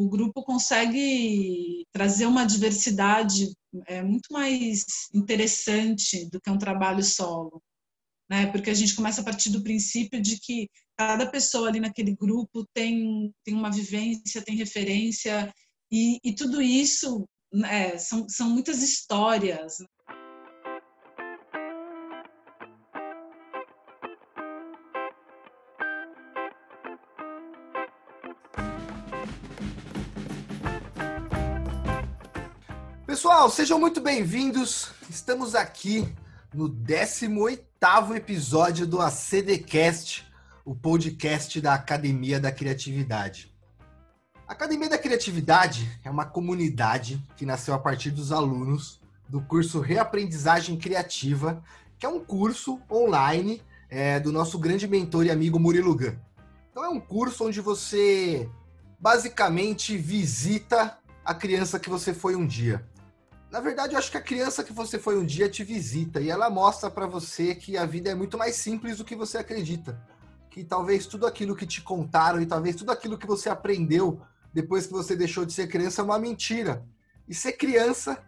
o grupo consegue trazer uma diversidade é, muito mais interessante do que um trabalho solo. Né? Porque a gente começa a partir do princípio de que cada pessoa ali naquele grupo tem, tem uma vivência, tem referência, e, e tudo isso né, são, são muitas histórias. Pessoal, sejam muito bem-vindos. Estamos aqui no 18º episódio do ACDcast, o podcast da Academia da Criatividade. A Academia da Criatividade é uma comunidade que nasceu a partir dos alunos do curso Reaprendizagem Criativa, que é um curso online é, do nosso grande mentor e amigo Murilo Gun. Então é um curso onde você basicamente visita a criança que você foi um dia. Na verdade, eu acho que a criança que você foi um dia te visita e ela mostra para você que a vida é muito mais simples do que você acredita. Que talvez tudo aquilo que te contaram e talvez tudo aquilo que você aprendeu depois que você deixou de ser criança é uma mentira. E ser criança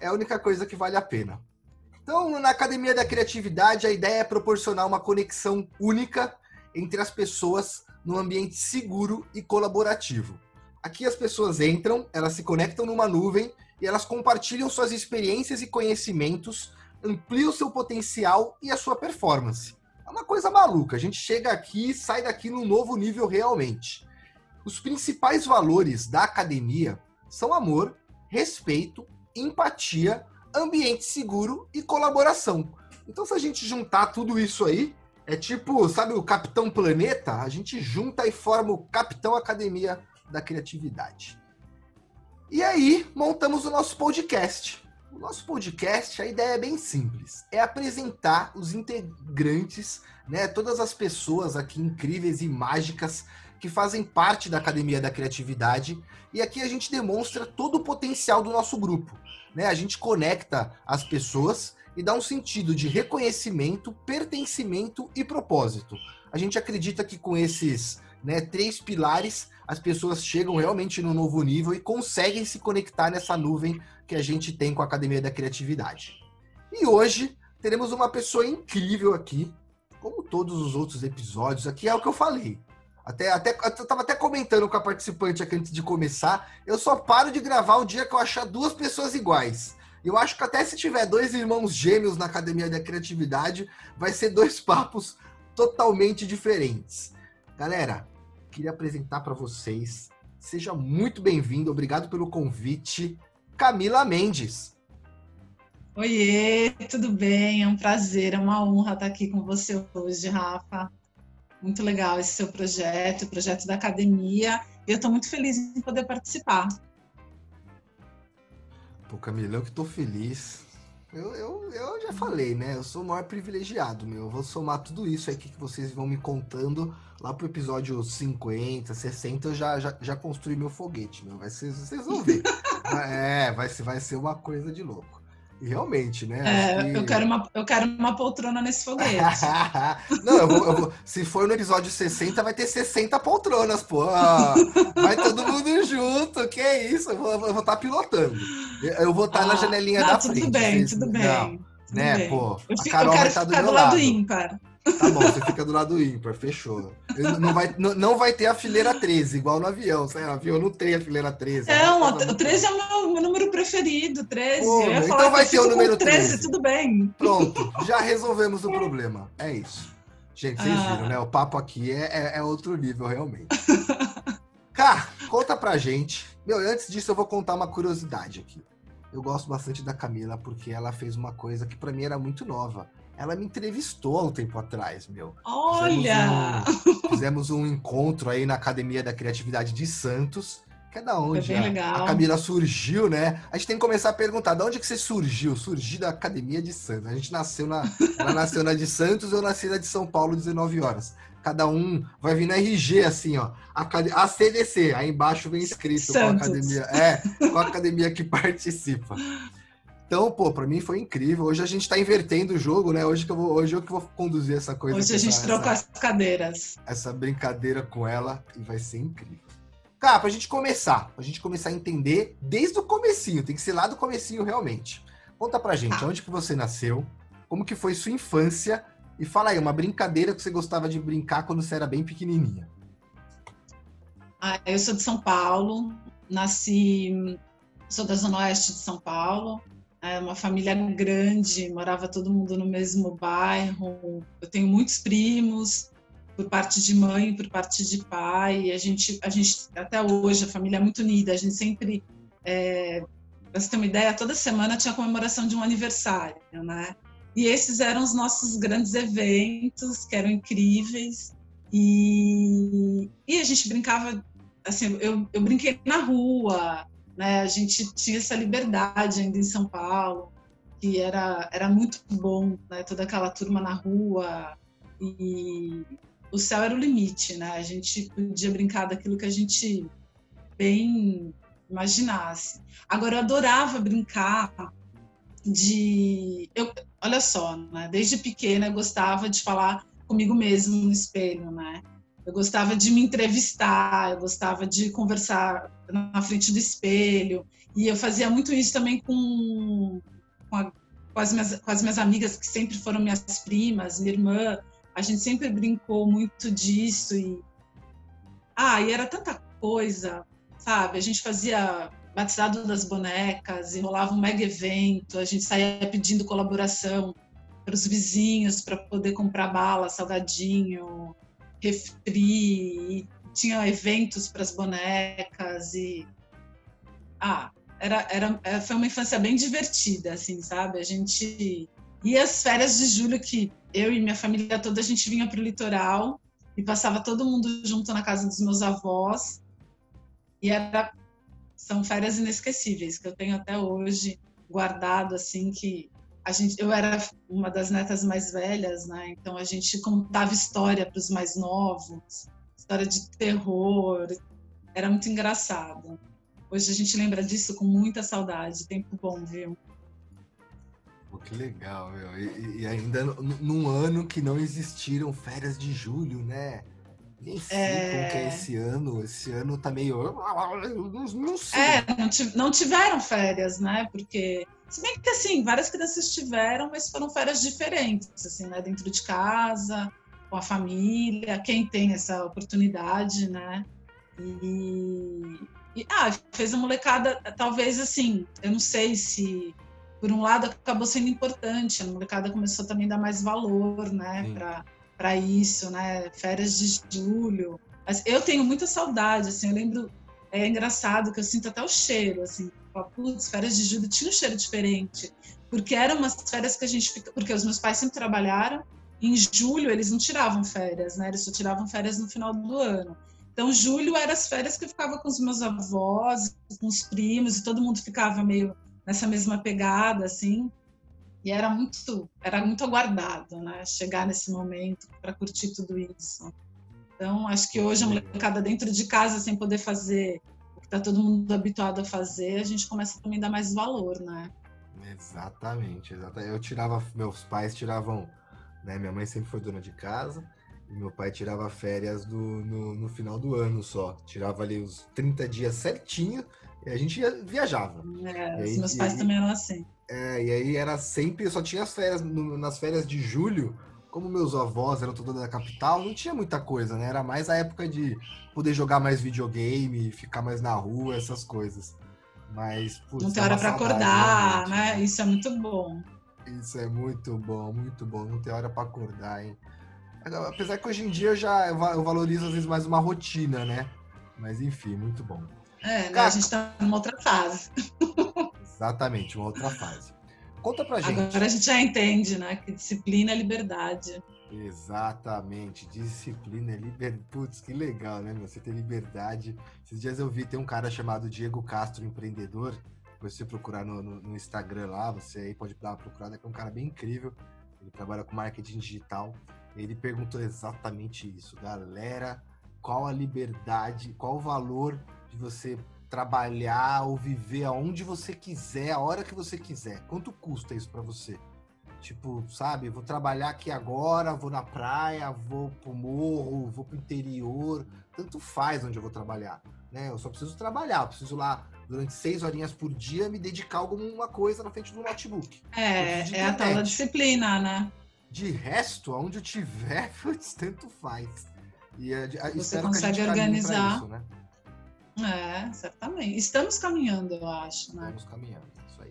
é a única coisa que vale a pena. Então, na Academia da Criatividade, a ideia é proporcionar uma conexão única entre as pessoas num ambiente seguro e colaborativo. Aqui as pessoas entram, elas se conectam numa nuvem e elas compartilham suas experiências e conhecimentos, ampliam seu potencial e a sua performance. É uma coisa maluca, a gente chega aqui e sai daqui num novo nível realmente. Os principais valores da academia são amor, respeito, empatia, ambiente seguro e colaboração. Então, se a gente juntar tudo isso aí, é tipo, sabe o Capitão Planeta? A gente junta e forma o Capitão Academia da Criatividade. E aí, montamos o nosso podcast. O nosso podcast, a ideia é bem simples: é apresentar os integrantes, né, todas as pessoas aqui incríveis e mágicas que fazem parte da Academia da Criatividade. E aqui a gente demonstra todo o potencial do nosso grupo. Né? A gente conecta as pessoas e dá um sentido de reconhecimento, pertencimento e propósito. A gente acredita que com esses né, três pilares as pessoas chegam realmente no novo nível e conseguem se conectar nessa nuvem que a gente tem com a Academia da Criatividade. E hoje teremos uma pessoa incrível aqui, como todos os outros episódios, aqui é o que eu falei. Até, até, eu tava até comentando com a participante aqui antes de começar, eu só paro de gravar o dia que eu achar duas pessoas iguais. Eu acho que até se tiver dois irmãos gêmeos na Academia da Criatividade, vai ser dois papos totalmente diferentes. Galera, queria apresentar para vocês. Seja muito bem-vindo, obrigado pelo convite, Camila Mendes. Oiê, tudo bem? É um prazer, é uma honra estar aqui com você hoje, Rafa. Muito legal esse seu projeto, o projeto da academia. Eu estou muito feliz em poder participar. Pô, Camila, eu que estou feliz. Eu, eu, eu já falei, né? Eu sou o maior privilegiado, meu. Eu vou somar tudo isso aqui que vocês vão me contando lá pro episódio 50, 60, eu já, já, já construí meu foguete, meu. Vai ser, vocês vão ver. é, vai vai ser uma coisa de louco. Realmente, né? É, que... eu, quero uma, eu quero uma poltrona nesse foguete. Não, eu vou, eu vou, se for no episódio 60, vai ter 60 poltronas, pô. Vai todo mundo junto, que isso? Eu vou estar vou tá pilotando. Eu vou estar tá ah, na janelinha não, da tudo frente. Bem, tudo bem, não, tudo né, bem. pô. Eu, fico, eu quero tá ficar do, do lado ímpar. Tá bom, você fica do lado ímpar, fechou. Não vai, não, não vai ter a fileira 13, igual no avião. Sabe? O avião não tem a fileira 13. Não, o 13 é o meu, meu, número preferido, 13. Pô, então vai ter o número 13. 13. Tudo bem. Pronto, já resolvemos o problema. É isso. Gente, vocês ah. viram, né? O papo aqui é, é, é outro nível, realmente. Cá, conta pra gente. Meu, antes disso, eu vou contar uma curiosidade aqui. Eu gosto bastante da Camila porque ela fez uma coisa que para mim era muito nova ela me entrevistou há um tempo atrás, meu. Olha! Fizemos um, fizemos um encontro aí na Academia da Criatividade de Santos, que é da onde a, a, Camila surgiu, né? A gente tem que começar a perguntar, de onde que você surgiu? Surgi da Academia de Santos. A gente nasceu na, ela nasceu na de Santos, eu nasci na de São Paulo, 19 horas. Cada um vai vir na RG, assim, ó. A CDC, aí embaixo vem escrito com a academia. É, com a academia que participa. Então, pô, pra mim foi incrível. Hoje a gente tá invertendo o jogo, né? Hoje que eu vou, hoje eu que vou conduzir essa coisa. Hoje a gente essa, trocou as cadeiras. Essa brincadeira com ela e vai ser incrível. Cara, pra gente começar, pra gente começar a entender desde o comecinho, tem que ser lá do comecinho realmente. Conta pra gente, onde que você nasceu, como que foi sua infância e fala aí, uma brincadeira que você gostava de brincar quando você era bem pequenininha. Ah, eu sou de São Paulo, nasci, sou da Zona Oeste de São Paulo, uma família grande, morava todo mundo no mesmo bairro. Eu tenho muitos primos, por parte de mãe, por parte de pai. A gente, a gente até hoje a família é muito unida. A gente sempre, é, para você ter uma ideia, toda semana tinha comemoração de um aniversário, né? E esses eram os nossos grandes eventos, que eram incríveis. E, e a gente brincava, assim, eu, eu brinquei na rua, né? A gente tinha essa liberdade ainda em São Paulo, que era, era muito bom, né? Toda aquela turma na rua e o céu era o limite, né? A gente podia brincar daquilo que a gente bem imaginasse. Agora eu adorava brincar de, eu, olha só, né? Desde pequena eu gostava de falar comigo mesmo no espelho, né? Eu gostava de me entrevistar, eu gostava de conversar na frente do espelho. E eu fazia muito isso também com, com, a, com, as, minhas, com as minhas amigas, que sempre foram minhas primas, minha irmã. A gente sempre brincou muito disso. E, ah, e era tanta coisa, sabe? A gente fazia batizado das bonecas e rolava um mega evento. A gente saía pedindo colaboração para os vizinhos para poder comprar bala, salgadinho, refri, tinha eventos para as bonecas e ah, era, era, é, foi uma infância bem divertida, assim, sabe? A gente e as férias de julho que eu e minha família toda a gente vinha para o litoral e passava todo mundo junto na casa dos meus avós e era são férias inesquecíveis que eu tenho até hoje guardado assim que a gente, eu era uma das netas mais velhas, né? Então a gente contava história para os mais novos, história de terror, era muito engraçado. Hoje a gente lembra disso com muita saudade, tempo bom, viu? Pô, que legal, meu. E, e ainda num ano que não existiram férias de julho, né? Nem sei é... como que é esse ano. Esse ano tá meio. Não sei. É, não tiveram férias, né? Porque se bem que, assim, várias crianças tiveram, mas foram férias diferentes, assim, né? Dentro de casa, com a família, quem tem essa oportunidade, né? E, e ah, fez a molecada, talvez, assim, eu não sei se, por um lado, acabou sendo importante, a molecada começou também a dar mais valor, né? Para isso, né? Férias de julho. Eu tenho muita saudade, assim, eu lembro, é engraçado que eu sinto até o cheiro, assim, putz, férias de julho tinha um cheiro diferente, porque eram umas férias que a gente fica, porque os meus pais sempre trabalharam, em julho eles não tiravam férias, né? Eles só tiravam férias no final do ano. Então, julho eram as férias que eu ficava com os meus avós, com os primos, e todo mundo ficava meio nessa mesma pegada, assim. E era muito, era muito aguardado, né? Chegar nesse momento para curtir tudo isso. Então, acho que hoje a molecada dentro de casa, sem poder fazer tá todo mundo habituado a fazer, a gente começa também a dar mais valor, né? Exatamente, exatamente. Eu tirava, meus pais tiravam, né? Minha mãe sempre foi dona de casa e meu pai tirava férias do, no, no final do ano só. Tirava ali os 30 dias certinho e a gente ia, viajava. É, aí, os meus pais aí, também eram assim. É, e aí era sempre, só tinha as férias, nas férias de julho, como meus avós eram todos da capital, não tinha muita coisa, né? Era mais a época de poder jogar mais videogame, ficar mais na rua, essas coisas. Mas, putz, Não tem hora para acordar, né? né? Isso é muito bom. Isso é muito bom, muito bom. Não tem hora para acordar, hein? Apesar que hoje em dia eu já eu valorizo às vezes mais uma rotina, né? Mas enfim, muito bom. É, né? a gente tá numa outra fase. Exatamente, uma outra fase. Conta pra gente. Agora a gente já entende, né? Que disciplina é liberdade. Exatamente, disciplina é liberdade. Putz, que legal, né? Você ter liberdade. Esses dias eu vi, tem um cara chamado Diego Castro, empreendedor. Você procurar no, no, no Instagram lá, você aí pode dar uma procurada, que é um cara bem incrível. Ele trabalha com marketing digital. Ele perguntou exatamente isso, galera. Qual a liberdade, qual o valor de você trabalhar ou viver aonde você quiser, a hora que você quiser. Quanto custa isso para você? Tipo, sabe, vou trabalhar aqui agora, vou na praia, vou pro morro, vou pro interior, tanto faz onde eu vou trabalhar. né? Eu só preciso trabalhar, eu preciso lá durante seis horinhas por dia me dedicar a alguma coisa na frente do notebook. É, é a tal da disciplina, né? De resto, aonde eu tiver, putz, tanto faz. E a, a, Você consegue organizar. Isso, né? É, certamente. Estamos caminhando, eu acho, né? Estamos caminhando, isso aí.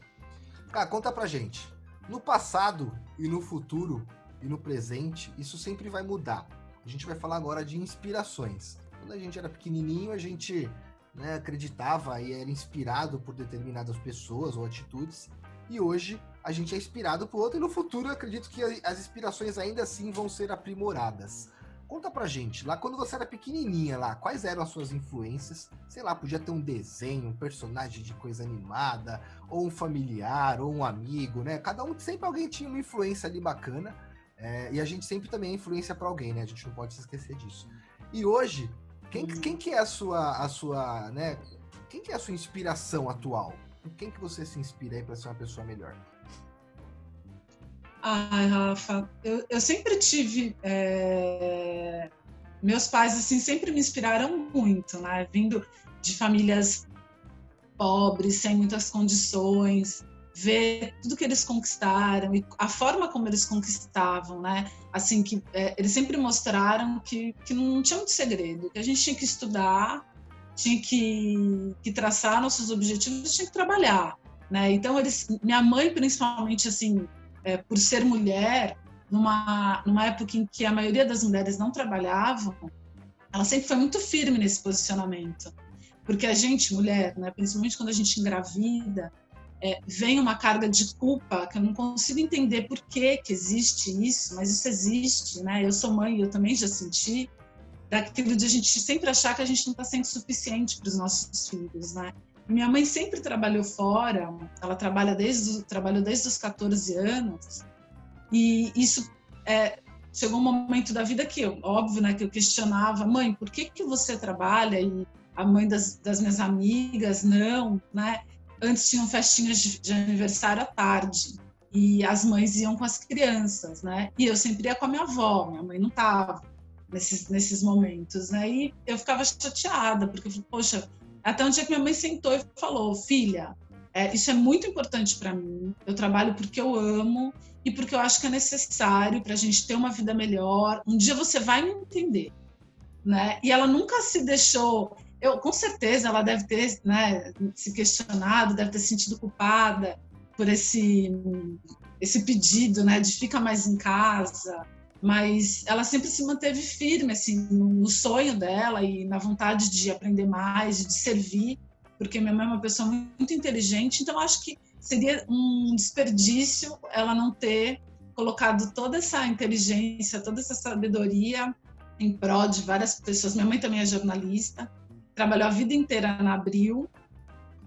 Cara, conta pra gente. No passado e no futuro e no presente, isso sempre vai mudar. A gente vai falar agora de inspirações. Quando a gente era pequenininho, a gente né, acreditava e era inspirado por determinadas pessoas ou atitudes. E hoje a gente é inspirado por outro e no futuro eu acredito que as inspirações ainda assim vão ser aprimoradas. Conta pra gente, lá quando você era pequenininha lá, quais eram as suas influências? Sei lá, podia ter um desenho, um personagem de coisa animada, ou um familiar, ou um amigo, né? Cada um, sempre alguém tinha uma influência ali bacana. É, e a gente sempre também é influência para alguém, né? A gente não pode se esquecer disso. E hoje, quem, quem que é a sua, a sua, né? Quem que é a sua inspiração atual? Quem que você se inspira aí para ser uma pessoa melhor? Ai, Rafa, eu, eu sempre tive. É... Meus pais, assim, sempre me inspiraram muito, né? Vindo de famílias pobres, sem muitas condições, ver tudo que eles conquistaram e a forma como eles conquistavam, né? Assim, que é, eles sempre mostraram que, que não tinha muito segredo, que a gente tinha que estudar, tinha que, que traçar nossos objetivos, tinha que trabalhar, né? Então, eles, minha mãe, principalmente, assim, é, por ser mulher, numa, numa época em que a maioria das mulheres não trabalhavam, ela sempre foi muito firme nesse posicionamento. Porque a gente, mulher, né, principalmente quando a gente engravida, é, vem uma carga de culpa que eu não consigo entender por que, que existe isso, mas isso existe, né? Eu sou mãe, eu também já senti daquilo de a gente sempre achar que a gente não está sendo suficiente para os nossos filhos, né? Minha mãe sempre trabalhou fora, ela trabalha desde, trabalhou desde os 14 anos, e isso é, chegou um momento da vida que, eu, óbvio, né, que eu questionava, mãe, por que, que você trabalha? E a mãe das, das minhas amigas, não, né? Antes tinham festinhas de, de aniversário à tarde, e as mães iam com as crianças, né? E eu sempre ia com a minha avó, minha mãe não estava nesses, nesses momentos, né? E eu ficava chateada, porque eu falei, poxa, até um dia que minha mãe sentou e falou: Filha, é, isso é muito importante para mim. Eu trabalho porque eu amo e porque eu acho que é necessário para a gente ter uma vida melhor. Um dia você vai me entender. Né? E ela nunca se deixou. Eu, com certeza ela deve ter né, se questionado, deve ter sentido culpada por esse, esse pedido né, de ficar mais em casa mas ela sempre se manteve firme assim no sonho dela e na vontade de aprender mais, de servir, porque minha mãe é uma pessoa muito inteligente, então acho que seria um desperdício ela não ter colocado toda essa inteligência, toda essa sabedoria em prol de várias pessoas. Minha mãe também é jornalista, trabalhou a vida inteira na Abril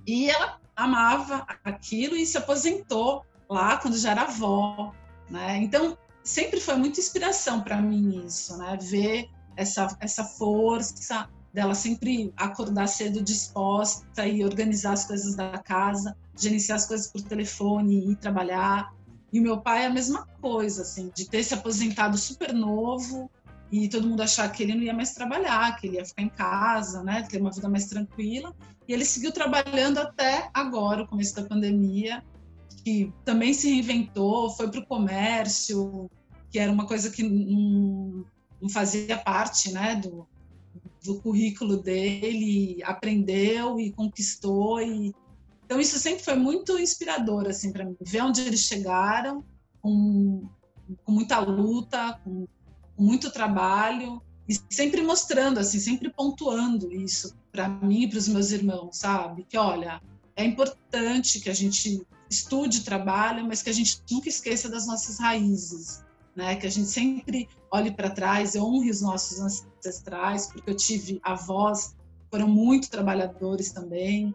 e ela amava aquilo e se aposentou lá quando já era avó, né? Então sempre foi muita inspiração para mim isso, né? Ver essa, essa força dela sempre acordar cedo disposta e organizar as coisas da casa, gerenciar as coisas por telefone e ir trabalhar. E o meu pai é a mesma coisa, assim, de ter se aposentado super novo e todo mundo achar que ele não ia mais trabalhar, que ele ia ficar em casa, né, ter uma vida mais tranquila. E ele seguiu trabalhando até agora, o começo da pandemia, que também se reinventou, foi para o comércio, que era uma coisa que não, não fazia parte né, do, do currículo dele, aprendeu e conquistou. E... Então, isso sempre foi muito inspirador assim, para mim, ver onde eles chegaram, com, com muita luta, com, com muito trabalho, e sempre mostrando, assim, sempre pontuando isso para mim e para os meus irmãos, sabe? Que olha, é importante que a gente estude, trabalhe, mas que a gente nunca esqueça das nossas raízes, né? Que a gente sempre olhe para trás e honre os nossos ancestrais, porque eu tive avós foram muito trabalhadores também,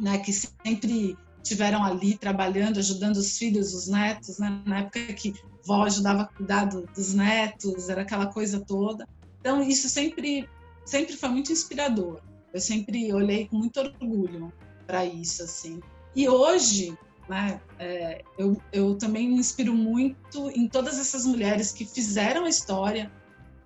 né? Que sempre tiveram ali trabalhando, ajudando os filhos, os netos, né? Na época que vó ajudava a cuidar dos netos, era aquela coisa toda. Então isso sempre sempre foi muito inspirador. Eu sempre olhei com muito orgulho para isso assim. E hoje né? É, eu, eu também me inspiro muito em todas essas mulheres que fizeram a história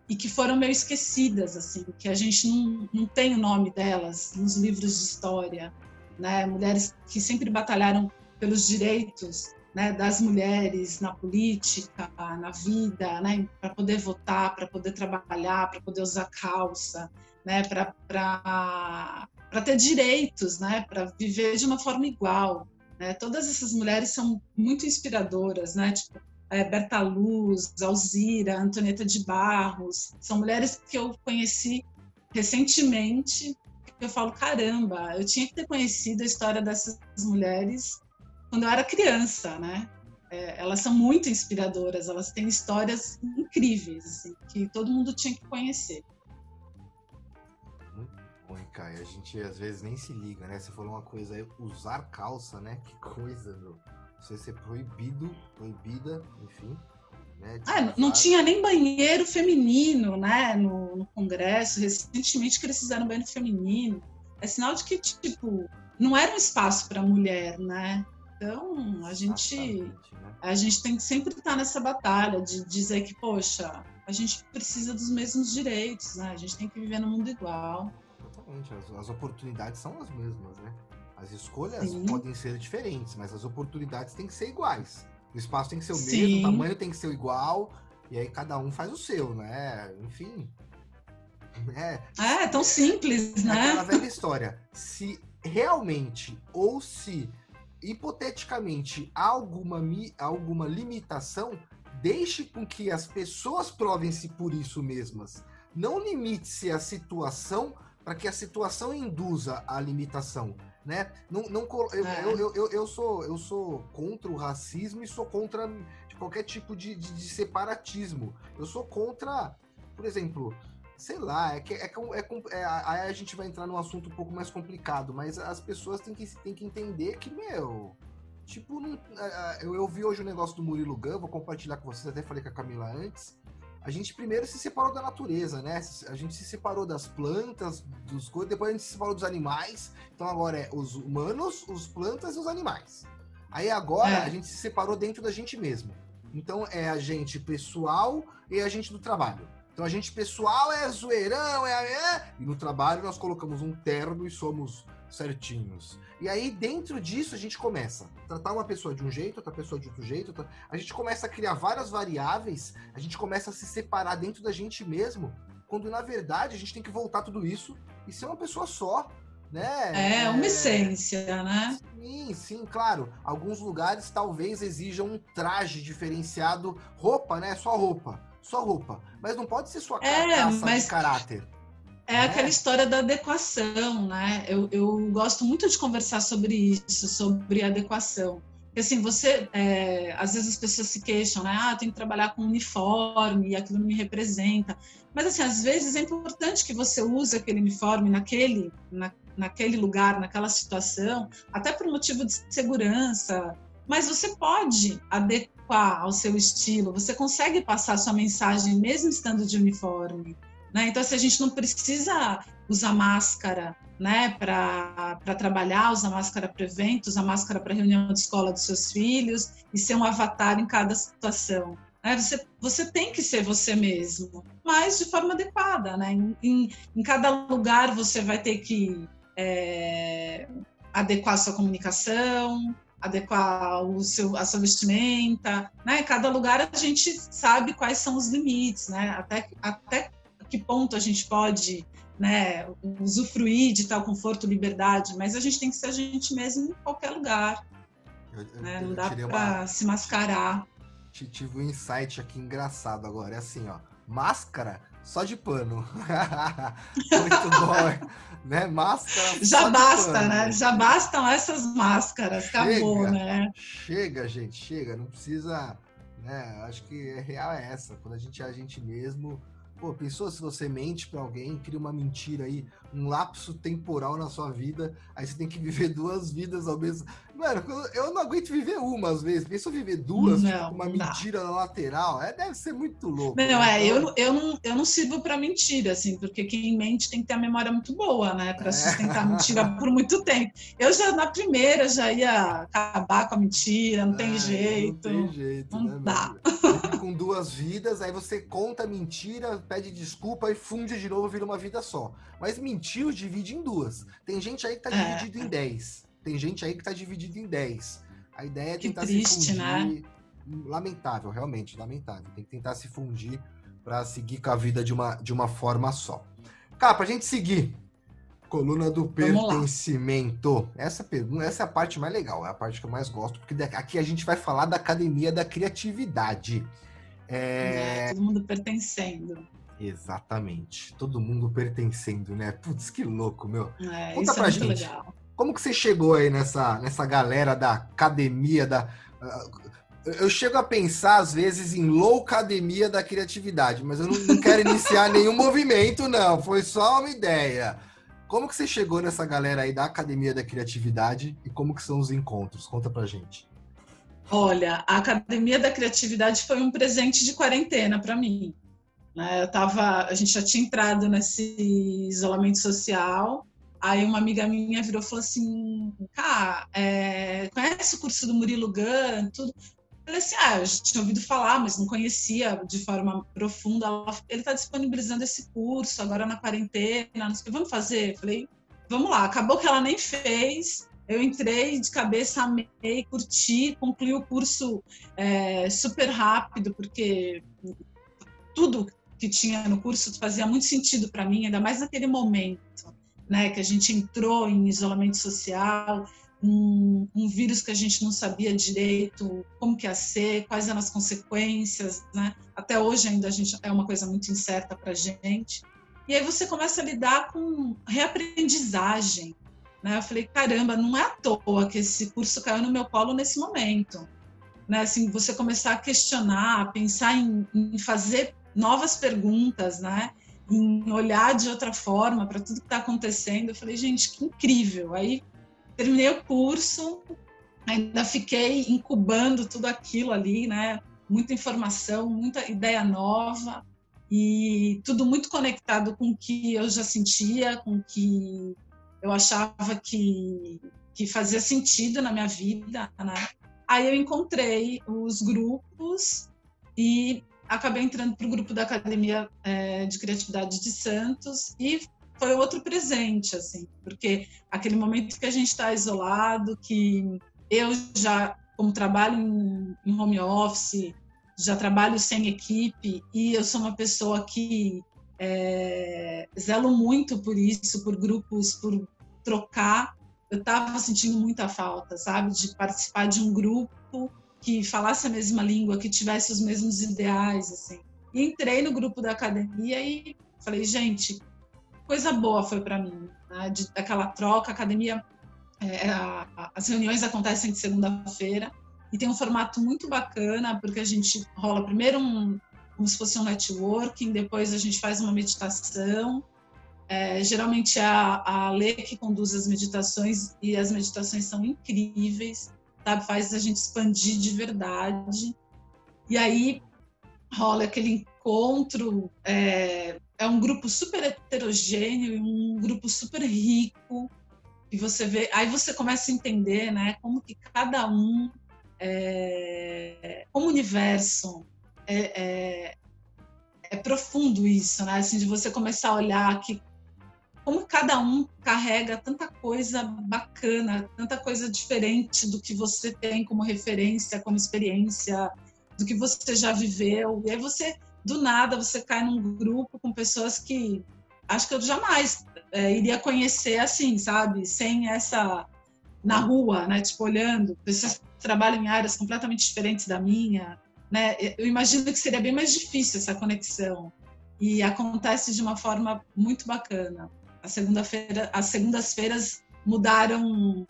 e que foram meio esquecidas, assim, que a gente não, não tem o nome delas nos livros de história, né? Mulheres que sempre batalharam pelos direitos né, das mulheres na política, na vida, né, para poder votar, para poder trabalhar, para poder usar calça, né, para ter direitos, né, para viver de uma forma igual. Né? Todas essas mulheres são muito inspiradoras, né, tipo é, Berta Luz, Alzira, Antonieta de Barros, são mulheres que eu conheci recentemente. Eu falo, caramba, eu tinha que ter conhecido a história dessas mulheres quando eu era criança, né? É, elas são muito inspiradoras, elas têm histórias incríveis, assim, que todo mundo tinha que conhecer. Caio. A gente às vezes nem se liga, né? Você falou uma coisa aí, usar calça, né? Que coisa, meu. Você ser proibido, proibida, enfim. Né, ah, não tinha nem banheiro feminino, né? No, no Congresso, recentemente que eles fizeram banheiro feminino. É sinal de que, tipo, não era um espaço para mulher, né? Então, a gente, né? a gente tem que sempre estar nessa batalha de dizer que, poxa, a gente precisa dos mesmos direitos, né? A gente tem que viver no mundo igual. Exatamente, as, as oportunidades são as mesmas, né? As escolhas Sim. podem ser diferentes, mas as oportunidades têm que ser iguais. O espaço tem que ser o Sim. mesmo, o tamanho tem que ser igual, e aí cada um faz o seu, né? Enfim. É, é tão simples, né? Aquela velha história. Se realmente ou se hipoteticamente há alguma, alguma limitação, deixe com que as pessoas provem-se por isso mesmas. Não limite-se a situação para que a situação induza a limitação. Né? Não, não, eu, é. eu, eu, eu, sou, eu sou contra o racismo e sou contra qualquer tipo de, de, de separatismo. Eu sou contra, por exemplo, sei lá, é que é, é, é, aí a gente vai entrar num assunto um pouco mais complicado, mas as pessoas têm que, têm que entender que, meu, tipo, não, eu, eu vi hoje o um negócio do Murilo Gun, vou compartilhar com vocês, até falei com a Camila antes. A gente primeiro se separou da natureza, né? A gente se separou das plantas, dos coisas, depois a gente se separou dos animais. Então agora é os humanos, os plantas e os animais. Aí agora é. a gente se separou dentro da gente mesmo. Então é a gente pessoal e a gente do trabalho. Então a gente pessoal é zoeirão, é, é, e no trabalho nós colocamos um terno e somos certinhos. E aí dentro disso a gente começa a tratar uma pessoa de um jeito, outra pessoa de outro jeito, outra... a gente começa a criar várias variáveis, a gente começa a se separar dentro da gente mesmo, quando na verdade a gente tem que voltar tudo isso e ser uma pessoa só. Né? É, uma essência, né? Sim, sim, claro. Alguns lugares talvez exijam um traje diferenciado, roupa, né? Só roupa sua roupa. Mas não pode ser sua é, mas... de caráter. É aquela história da adequação, né? Eu, eu gosto muito de conversar sobre isso, sobre adequação. Porque, assim, você... É, às vezes as pessoas se queixam, né? Ah, eu tenho que trabalhar com uniforme e aquilo não me representa. Mas, assim, às vezes é importante que você use aquele uniforme naquele, na, naquele lugar, naquela situação, até por motivo de segurança. Mas você pode adequar adequar ao seu estilo, você consegue passar sua mensagem mesmo estando de uniforme. Né? Então, assim, a gente não precisa usar máscara né, para trabalhar, usar máscara para evento, usar máscara para reunião de escola dos seus filhos e ser um avatar em cada situação. Né? Você, você tem que ser você mesmo, mas de forma adequada. Né? Em, em, em cada lugar você vai ter que é, adequar sua comunicação, adequar o seu, a sua vestimenta, né? Cada lugar a gente sabe quais são os limites, né? Até, até que ponto a gente pode né, usufruir de tal conforto, liberdade, mas a gente tem que ser a gente mesmo em qualquer lugar. Eu, eu, né? Não dá para uma... se mascarar. Tive um insight aqui engraçado agora. É assim, ó. Máscara só de pano. Muito bom né? Máscara. Já basta, né? Já bastam essas máscaras, acabou, chega, né? Chega, gente, chega. Não precisa. Né? Acho que a real é essa. Quando a gente é a gente mesmo, Pô, pensou se você mente para alguém, cria uma mentira aí, um lapso temporal na sua vida, aí você tem que viver duas vidas ao mesmo. Mano, eu não aguento viver uma às vezes. Pensou viver duas, não, tipo, uma mentira na lateral? É, deve ser muito louco. Não, né? é, eu, eu, não, eu não sirvo para mentira, assim, porque quem mente tem que ter a memória muito boa, né? Para é. sustentar a mentira por muito tempo. Eu já na primeira já ia acabar com a mentira, não tem é, jeito. Não tem jeito, não né, dá. Com duas vidas, aí você conta mentira pede desculpa e funde de novo, vira uma vida só. Mas mentiu, divide em duas. Tem gente aí que tá é. dividido em 10. Tem gente aí que tá dividido em 10. A ideia é tentar triste, se fundir. Né? Lamentável, realmente, lamentável. Tem que tentar se fundir para seguir com a vida de uma, de uma forma só. Cara, pra gente seguir, coluna do pertencimento. Essa pergunta, essa é a parte mais legal, é a parte que eu mais gosto, porque aqui a gente vai falar da academia da criatividade. É... é todo mundo pertencendo. Exatamente. Todo mundo pertencendo, né? Putz, que louco, meu. É, Conta pra é gente. Legal. Como que você chegou aí nessa, nessa galera da academia da. Uh, eu chego a pensar, às vezes, em loucademia da criatividade, mas eu não, não quero iniciar nenhum movimento, não. Foi só uma ideia. Como que você chegou nessa galera aí da Academia da Criatividade e como que são os encontros? Conta pra gente. Olha, a Academia da Criatividade foi um presente de quarentena para mim. Né? Eu tava, a gente já tinha entrado nesse isolamento social. Aí uma amiga minha virou e falou assim: Cara, é, conhece o curso do Murilo Gun? Tudo. Eu falei assim: Ah, eu tinha ouvido falar, mas não conhecia de forma profunda. Ele está disponibilizando esse curso agora na quarentena. Não sei, vamos fazer? Eu falei: Vamos lá. Acabou que ela nem fez. Eu entrei de cabeça, amei, curti, concluí o curso é, super rápido, porque tudo que tinha no curso fazia muito sentido para mim, ainda mais naquele momento, né, que a gente entrou em isolamento social, um, um, vírus que a gente não sabia direito como que ia ser, quais eram as consequências, né? Até hoje ainda a gente é uma coisa muito incerta para a gente. E aí você começa a lidar com reaprendizagem, né? Eu falei, caramba, não é à toa que esse curso caiu no meu colo nesse momento. Né? Assim, você começar a questionar, a pensar em, em fazer novas perguntas, né? em olhar de outra forma para tudo que está acontecendo. Eu falei, gente, que incrível. Aí terminei o curso, ainda fiquei incubando tudo aquilo ali, né? Muita informação, muita ideia nova e tudo muito conectado com o que eu já sentia, com o que eu achava que, que fazia sentido na minha vida, né? Aí eu encontrei os grupos e acabei entrando para o grupo da Academia é, de Criatividade de Santos e foi outro presente, assim, porque aquele momento que a gente está isolado, que eu já, como trabalho em, em home office, já trabalho sem equipe e eu sou uma pessoa que é, zelo muito por isso, por grupos, por trocar. Eu estava sentindo muita falta, sabe, de participar de um grupo que falasse a mesma língua, que tivesse os mesmos ideais, assim. E entrei no grupo da academia e falei, gente, coisa boa foi para mim, né? de, daquela troca. A academia, é, a, as reuniões acontecem de segunda-feira e tem um formato muito bacana, porque a gente rola primeiro um, como se fosse um networking, depois a gente faz uma meditação, é, geralmente é a, a Lê que conduz as meditações e as meditações são incríveis, sabe? Faz a gente expandir de verdade. E aí rola aquele encontro. É, é um grupo super heterogêneo, um grupo super rico. E você vê, aí você começa a entender, né? Como que cada um, é, como o universo é, é, é profundo isso, né? Assim, de você começar a olhar que como cada um carrega tanta coisa bacana, tanta coisa diferente do que você tem como referência, como experiência, do que você já viveu. E aí você, do nada, você cai num grupo com pessoas que acho que eu jamais é, iria conhecer assim, sabe? Sem essa na rua, né? Tipo, olhando, pessoas que trabalham em áreas completamente diferentes da minha, né? Eu imagino que seria bem mais difícil essa conexão. E acontece de uma forma muito bacana a segunda-feira, as segundas-feiras mudaram.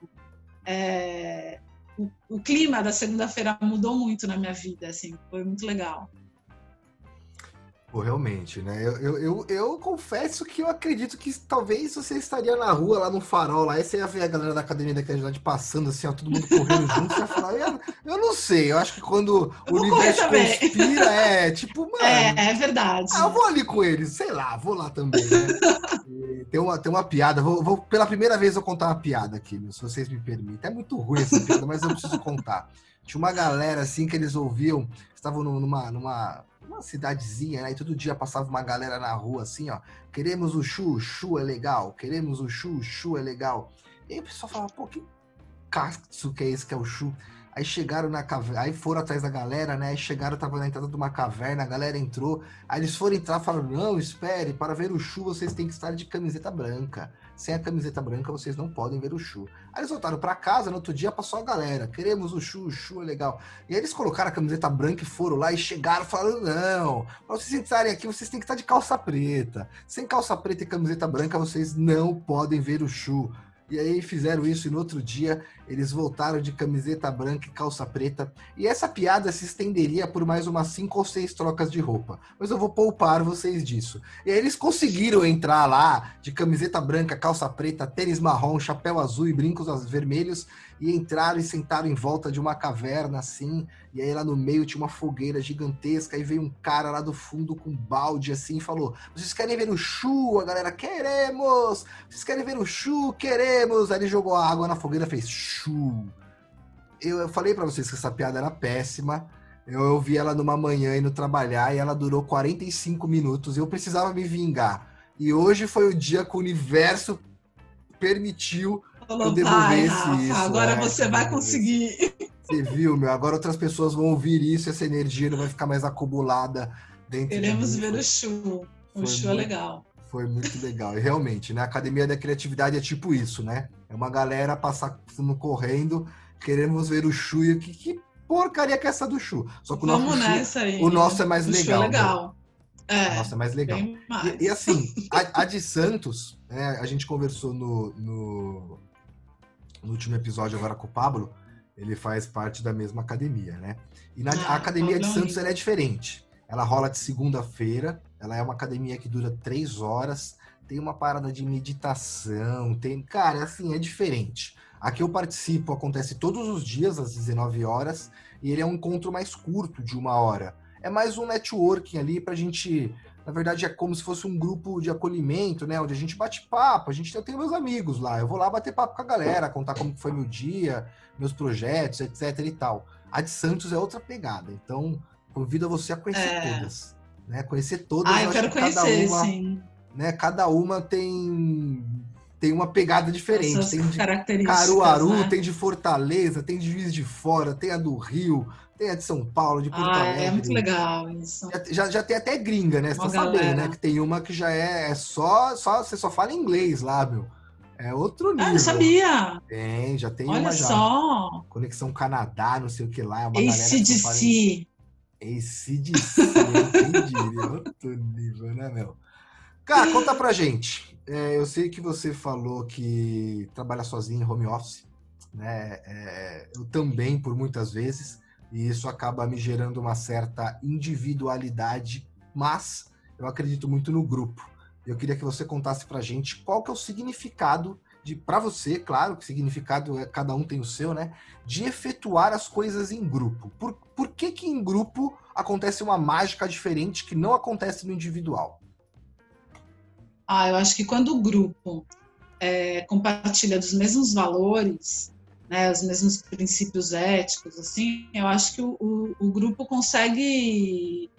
É, o, o, clima da segunda-feira mudou muito na minha vida, assim, foi muito legal. Pô, realmente, né? Eu, eu, eu, eu, confesso que eu acredito que talvez você estaria na rua, lá no farol, lá, e você ia ver a galera da Academia da Criatividade passando, assim, ó, todo mundo correndo junto, você ia falar, eu, eu não sei, eu acho que quando o universo conspira, é, tipo, mano... É, é verdade. Ah, eu vou ali com eles, sei lá, vou lá também, né? tem, uma, tem uma piada. Vou, vou, pela primeira vez eu contar uma piada aqui, se vocês me permitem. É muito ruim essa piada, mas eu preciso contar. Tinha uma galera assim que eles ouviam, estavam numa, numa, numa cidadezinha, né? E todo dia passava uma galera na rua assim, ó. Queremos o chu, chu é legal. Queremos o chu, chu é legal. E aí o pessoal falava, pô, que caso que é esse que é o chu? Aí chegaram na caverna, aí foram atrás da galera, né? Aí chegaram, tava na entrada de uma caverna, a galera entrou. Aí eles foram entrar falaram: Não, espere, para ver o Chu vocês têm que estar de camiseta branca. Sem a camiseta branca vocês não podem ver o Chu. Aí eles voltaram para casa, no outro dia passou a galera: Queremos o Chu, o Chu é legal. E aí eles colocaram a camiseta branca e foram lá e chegaram falando: Não, para vocês entrarem aqui vocês têm que estar de calça preta. Sem calça preta e camiseta branca vocês não podem ver o Chu. E aí fizeram isso e no outro dia eles voltaram de camiseta branca e calça preta. E essa piada se estenderia por mais umas cinco ou seis trocas de roupa. Mas eu vou poupar vocês disso. E aí eles conseguiram entrar lá de camiseta branca, calça preta, tênis marrom, chapéu azul e brincos vermelhos e entraram e sentaram em volta de uma caverna assim, e aí lá no meio tinha uma fogueira gigantesca, e veio um cara lá do fundo com um balde assim e falou: "Vocês querem ver o Chu?" A galera: "Queremos!" "Vocês querem ver o Chu?" "Queremos!" Aí ele jogou a água na fogueira, fez Chu. Eu, eu falei para vocês que essa piada era péssima. Eu ouvi ela numa manhã indo trabalhar e ela durou 45 minutos. E eu precisava me vingar. E hoje foi o dia que o universo permitiu Falou, eu devolvesse vai, isso. Agora é, você vai conseguir. Você viu, meu? Agora outras pessoas vão ouvir isso, essa energia não vai ficar mais acumulada dentro Queremos de ver o show. O show é legal. Foi muito legal. E realmente, né? A Academia da Criatividade é tipo isso, né? É uma galera passando correndo, queremos ver o Chu e que, que porcaria que é essa do Chu? Só que o Vamos nosso Chu. O nosso é mais o legal. Chu é legal. Né? É, Nossa, é mais legal. Mais. E, e, assim, a, a, de Santos, né, a gente conversou no, no, no último episódio agora com o Pablo, ele faz parte da mesma academia, né? E na, ah, a academia de Santos ela é diferente. Ela rola de segunda-feira, ela é uma academia que dura três horas, tem uma parada de meditação, tem. Cara, assim, é diferente. Aqui eu participo, acontece todos os dias, às 19 horas, e ele é um encontro mais curto, de uma hora. É mais um networking ali pra gente na verdade é como se fosse um grupo de acolhimento, né? Onde a gente bate papo, a gente eu tenho meus amigos lá, eu vou lá bater papo com a galera, contar como foi meu dia, meus projetos, etc e tal. A de Santos é outra pegada, então convido você a conhecer é. todas, né? Conhecer todas. Ah, eu, quero conhecer, cada uma, sim. Né? Cada uma tem tem uma pegada diferente. Essas tem de Caruaru, né? tem de Fortaleza, tem de Juiz de Fora, tem a do Rio, tem a de São Paulo, de Porto ah, Alegre. É muito legal isso. Já, já, tem até gringa, né? Você tá sabendo, né? Que tem uma que já é, é só, só. Você só fala inglês lá, meu. É outro nível. Ah, eu sabia. Tem, já tem Olha uma já. só. Conexão Canadá, não sei o que lá. É uma ACDC. ACDC, entendi. É outro nível, né, meu? Cara, conta pra gente. É, eu sei que você falou que trabalha sozinho em home office, né? É, eu também, por muitas vezes e isso acaba me gerando uma certa individualidade, mas eu acredito muito no grupo. Eu queria que você contasse para a gente qual que é o significado de, para você, claro, que significado é, cada um tem o seu, né? De efetuar as coisas em grupo. Por, por que que em grupo acontece uma mágica diferente que não acontece no individual? Ah, eu acho que quando o grupo é, compartilha dos mesmos valores, né, os mesmos princípios éticos, assim, eu acho que o, o, o grupo consegue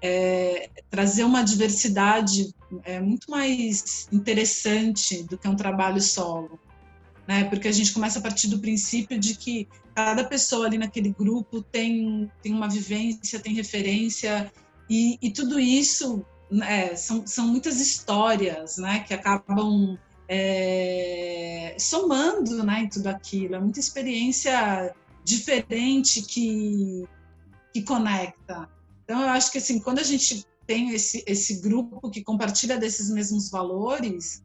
é, trazer uma diversidade é, muito mais interessante do que um trabalho solo, né? Porque a gente começa a partir do princípio de que cada pessoa ali naquele grupo tem, tem uma vivência, tem referência e, e tudo isso né, são, são muitas histórias, né? Que acabam é, somando né, em tudo aquilo. É muita experiência diferente que, que conecta. Então, eu acho que assim, quando a gente tem esse, esse grupo que compartilha desses mesmos valores,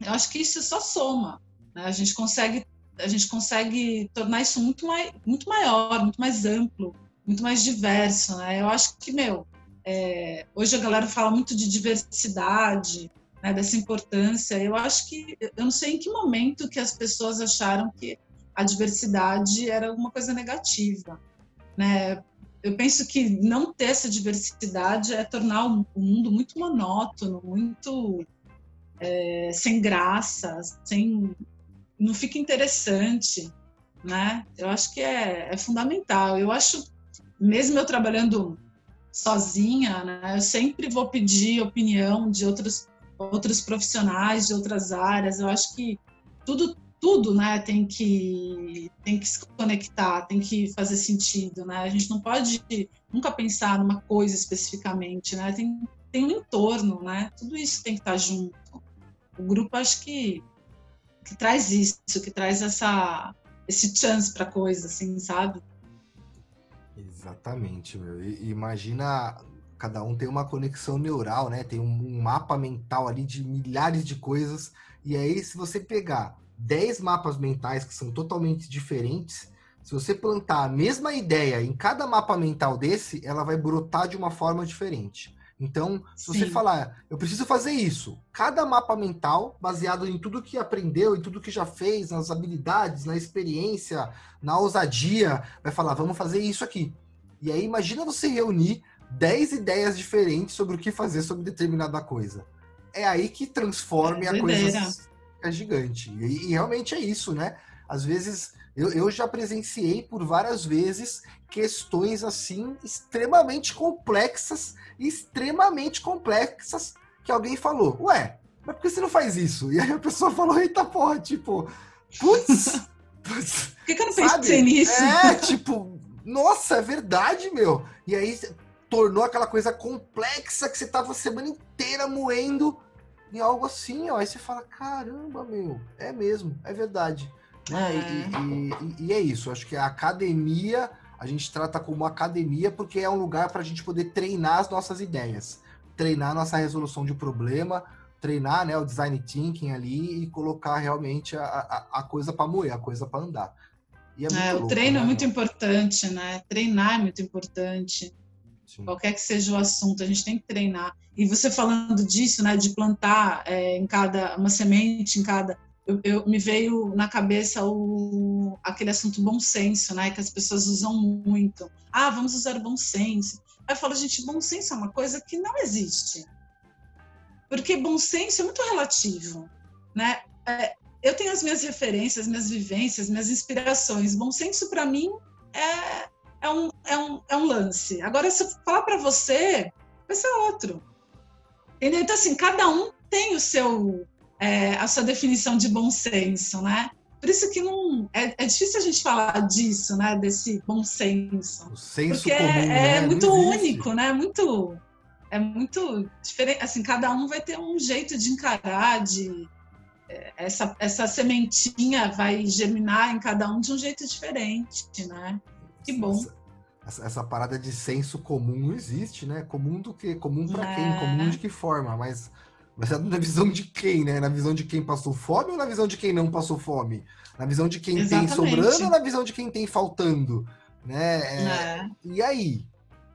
eu acho que isso só soma. Né? A gente consegue a gente consegue tornar isso muito, mai, muito maior, muito mais amplo, muito mais diverso. Né? Eu acho que, meu, é, hoje a galera fala muito de diversidade, né, dessa importância. Eu acho que eu não sei em que momento que as pessoas acharam que a diversidade era alguma coisa negativa, né? Eu penso que não ter essa diversidade é tornar o mundo muito monótono, muito é, sem graça, sem não fica interessante, né? Eu acho que é, é fundamental. Eu acho, mesmo eu trabalhando sozinha, né, eu sempre vou pedir opinião de outros outros profissionais de outras áreas. Eu acho que tudo tudo, né, tem que tem que se conectar, tem que fazer sentido, né? A gente não pode nunca pensar numa coisa especificamente, né? Tem tem um entorno, né? Tudo isso tem que estar junto. O grupo acho que que traz isso, que traz essa esse chance para coisa, assim, sabe? Exatamente, meu. E, imagina cada um tem uma conexão neural, né? Tem um, um mapa mental ali de milhares de coisas. E aí, se você pegar 10 mapas mentais que são totalmente diferentes, se você plantar a mesma ideia em cada mapa mental desse, ela vai brotar de uma forma diferente. Então, se Sim. você falar, eu preciso fazer isso, cada mapa mental, baseado em tudo que aprendeu, em tudo que já fez, nas habilidades, na experiência, na ousadia, vai falar, vamos fazer isso aqui. E aí, imagina você reunir 10 ideias diferentes sobre o que fazer sobre determinada coisa. É aí que transforme é a coisa é gigante. E, e, realmente é isso, né? Às vezes, eu, eu já presenciei por várias vezes questões assim extremamente complexas, extremamente complexas, que alguém falou, ué, mas por que você não faz isso? E aí a pessoa falou, eita porra, tipo, putz, putz por que, que eu não sabe? pensei nisso? É, tipo, nossa, é verdade, meu. E aí tornou aquela coisa complexa que você tava a semana inteira moendo em algo assim, ó. Aí você fala, caramba, meu, é mesmo, é verdade. Né? É. E, e, e, é isso, acho que a academia a gente trata como academia porque é um lugar para a gente poder treinar as nossas ideias, treinar a nossa resolução de problema, treinar né, o design thinking ali e colocar realmente a, a, a coisa para moer, a coisa para andar. É é, o treino é né? é muito importante, né? Treinar é muito importante. Sim. Qualquer que seja o assunto, a gente tem que treinar. E você falando disso, né, de plantar é, em cada uma semente em cada, eu, eu, me veio na cabeça o aquele assunto bom senso, né, que as pessoas usam muito. Ah, vamos usar bom senso. Aí eu falo, gente, bom senso é uma coisa que não existe, porque bom senso é muito relativo, né? É, eu tenho as minhas referências, minhas vivências, minhas inspirações. Bom senso para mim é, é, um, é, um, é um lance. Agora, se eu falar para você, vai ser outro. Entendeu? Então, assim, cada um tem o seu, é, a sua definição de bom senso, né? Por isso que não é, é, difícil a gente falar disso, né? Desse bom senso. O senso porque comum, é, né? é muito único, né? Muito é muito diferente. Assim, cada um vai ter um jeito de encarar, de essa, essa sementinha vai germinar em cada um de um jeito diferente, né? Que bom. Essa, essa parada de senso comum não existe, né? Comum do que? Comum para quem? Comum de que forma? Mas, mas é na visão de quem, né? Na visão de quem passou fome ou na visão de quem não passou fome? Na visão de quem Exatamente. tem sobrando ou na visão de quem tem faltando? Né? É, é. E aí?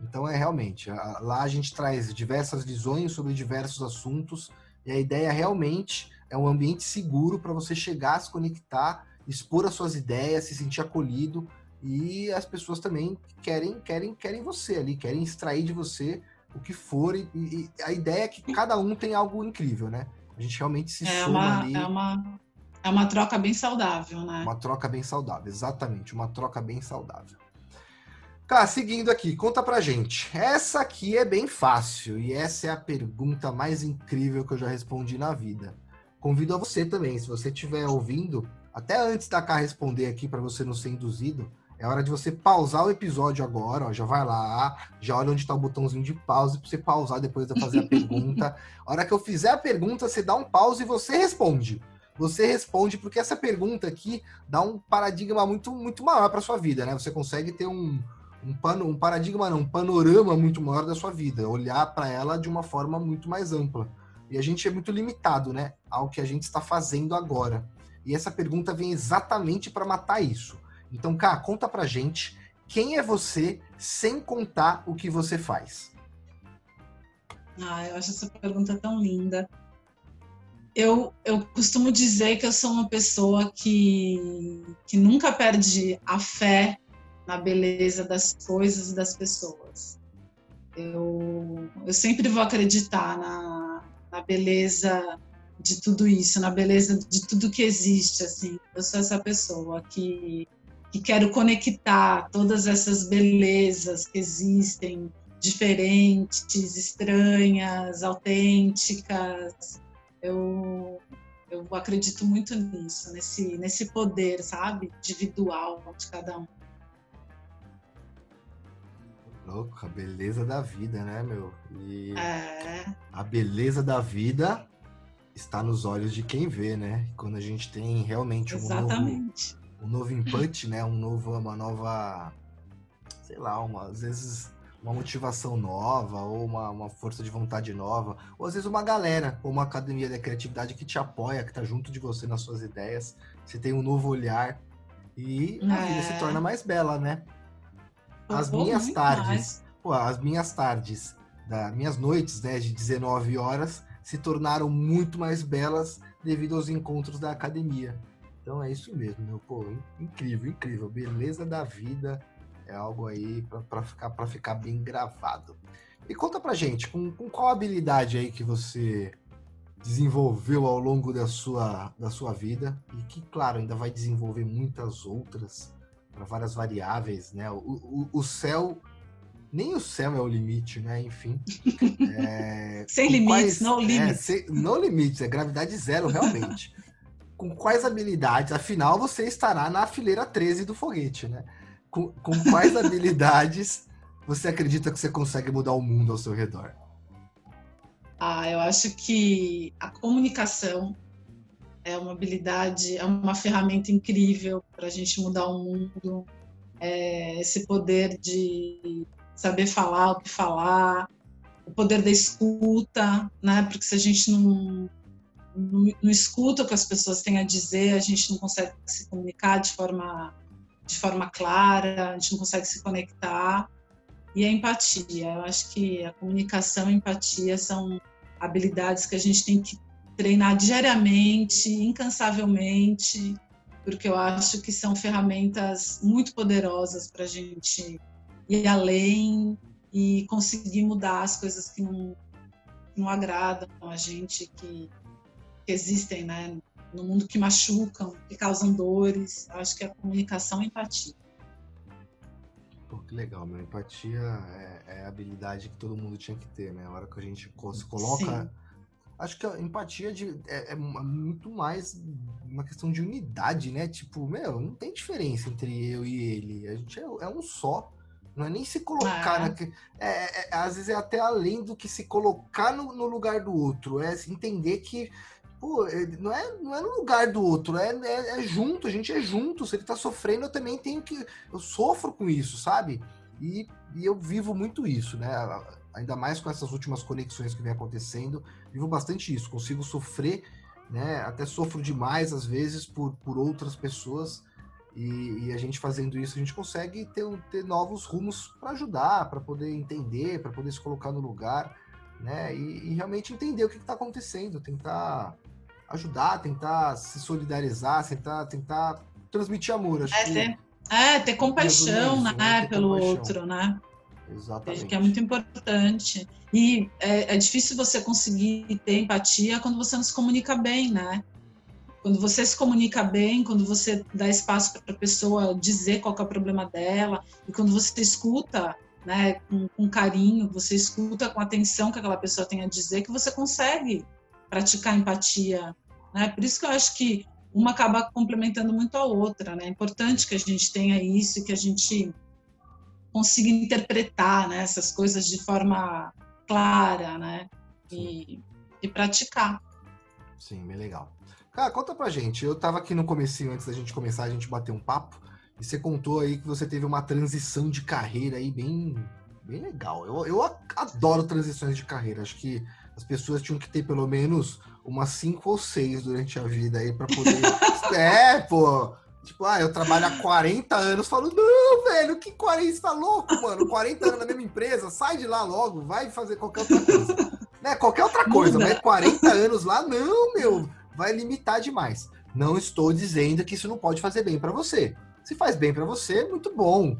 Então é realmente, lá a gente traz diversas visões sobre diversos assuntos e a ideia realmente é um ambiente seguro para você chegar, se conectar, expor as suas ideias, se sentir acolhido e as pessoas também querem querem querem você ali, querem extrair de você o que for e, e a ideia é que cada um tem algo incrível, né? A gente realmente se é soma uma, ali. É uma, é uma troca bem saudável, né? Uma troca bem saudável, exatamente, uma troca bem saudável. Tá, seguindo aqui, conta pra gente. Essa aqui é bem fácil e essa é a pergunta mais incrível que eu já respondi na vida convido a você também, se você estiver ouvindo, até antes da cá responder aqui para você não ser induzido, é hora de você pausar o episódio agora, ó, já vai lá, já olha onde está o botãozinho de pause para você pausar depois de eu fazer a pergunta. A hora que eu fizer a pergunta, você dá um pause e você responde. Você responde porque essa pergunta aqui dá um paradigma muito muito maior para sua vida, né? Você consegue ter um um, pano, um paradigma, não, um panorama muito maior da sua vida, olhar para ela de uma forma muito mais ampla. E a gente é muito limitado, né, ao que a gente está fazendo agora. E essa pergunta vem exatamente para matar isso. Então, cá, conta pra gente quem é você sem contar o que você faz. Ah, eu acho essa pergunta tão linda. Eu, eu costumo dizer que eu sou uma pessoa que, que nunca perde a fé na beleza das coisas e das pessoas. Eu, eu sempre vou acreditar na, na beleza de tudo isso, na beleza de tudo que existe, assim. Eu sou essa pessoa que, que quero conectar todas essas belezas que existem, diferentes, estranhas, autênticas. Eu, eu acredito muito nisso, nesse, nesse poder, sabe, individual de cada um. Louco, a beleza da vida, né, meu? E é... a beleza da vida está nos olhos de quem vê, né? Quando a gente tem realmente um novo, um novo input, né? Um novo, uma nova, sei lá, uma, às vezes uma motivação nova, ou uma, uma força de vontade nova, ou às vezes uma galera, ou uma academia da criatividade que te apoia, que está junto de você nas suas ideias, você tem um novo olhar e a é. vida se torna mais bela, né? As minhas tardes, pô, as minhas tardes, da, minhas noites, né, de 19 horas, se tornaram muito mais belas devido aos encontros da academia. Então é isso mesmo, meu pô, incrível, incrível, beleza da vida é algo aí para ficar para ficar bem gravado. E conta pra gente, com, com qual habilidade aí que você desenvolveu ao longo da sua, da sua vida e que, claro, ainda vai desenvolver muitas outras para várias variáveis, né? O, o, o céu nem o céu é o limite, né? Enfim. É, sem limites, quais, não limites. É, sem, não limites, é gravidade zero, realmente. com quais habilidades? Afinal, você estará na fileira 13 do foguete, né? Com, com quais habilidades você acredita que você consegue mudar o mundo ao seu redor? Ah, eu acho que a comunicação é uma habilidade, é uma ferramenta incrível para a gente mudar o mundo. É esse poder de saber falar o que falar, o poder da escuta, né? Porque se a gente não, não, escuta o que as pessoas têm a dizer, a gente não consegue se comunicar de forma, de forma clara, a gente não consegue se conectar. E a empatia, eu acho que a comunicação e a empatia são habilidades que a gente tem que treinar diariamente, incansavelmente, porque eu acho que são ferramentas muito poderosas para a gente ir além e conseguir mudar as coisas que não, não agradam a gente, que, que existem né, no mundo, que machucam, que causam dores. Eu acho que a comunicação e empatia. Pô, que legal, meu. Empatia é, é, a habilidade que todo mundo tinha que ter, né? A hora que a gente se coloca. Sim. Acho que a empatia de, é, é, muito mais uma questão de unidade, né? Tipo, meu, não tem diferença entre eu e ele. A gente é, é um só. Não é nem se colocar. Ah. É, é, é, às vezes é até além do que se colocar no, no lugar do outro. É entender que pô, não é, não é no lugar do outro, é, é, é, junto, a gente é junto. Se ele tá sofrendo, eu também tenho que. Eu sofro com isso, sabe? E, e eu vivo muito isso, né? Ainda mais com essas últimas conexões que vem acontecendo, vivo bastante isso. Consigo sofrer, né? Até sofro demais, às vezes, por, por outras pessoas e, e, a gente fazendo isso, a gente consegue ter, ter novos rumos para ajudar, para poder entender, para poder se colocar no lugar, né? E, e realmente entender o que está acontecendo, tentar ajudar, tentar se solidarizar, tentar, tentar transmitir amor. Acho é, que ter, é, ter compaixão, isso, né, né? pelo compaixão. outro, né? Exatamente. Que é muito importante. E é, é difícil você conseguir ter empatia quando você não se comunica bem, né? Quando você se comunica bem, quando você dá espaço para a pessoa dizer qual é o problema dela, e quando você escuta né, com, com, carinho, você escuta com atenção que aquela pessoa tem a dizer, que você consegue praticar empatia. Né? Por isso que eu acho que uma acaba complementando muito a outra. Né? É importante que a gente tenha isso e que a gente consiga interpretar né, essas coisas de forma clara né? e, e praticar. Sim, bem legal. Cara, conta pra gente. Eu tava aqui no comecinho, antes da gente começar, a gente bater um papo. E você contou aí que você teve uma transição de carreira aí bem, bem legal. Eu, eu adoro transições de carreira. Acho que as pessoas tinham que ter pelo menos umas cinco ou seis durante a vida aí para poder. é, pô. Tipo, ah, eu trabalho há 40 anos. Falo, não, velho, que 40? Você tá louco, mano? 40 anos na mesma empresa, sai de lá logo, vai fazer qualquer outra coisa. né? Qualquer outra coisa, Muda. mas 40 anos lá, não, meu vai limitar demais. Não estou dizendo que isso não pode fazer bem para você. Se faz bem para você, muito bom.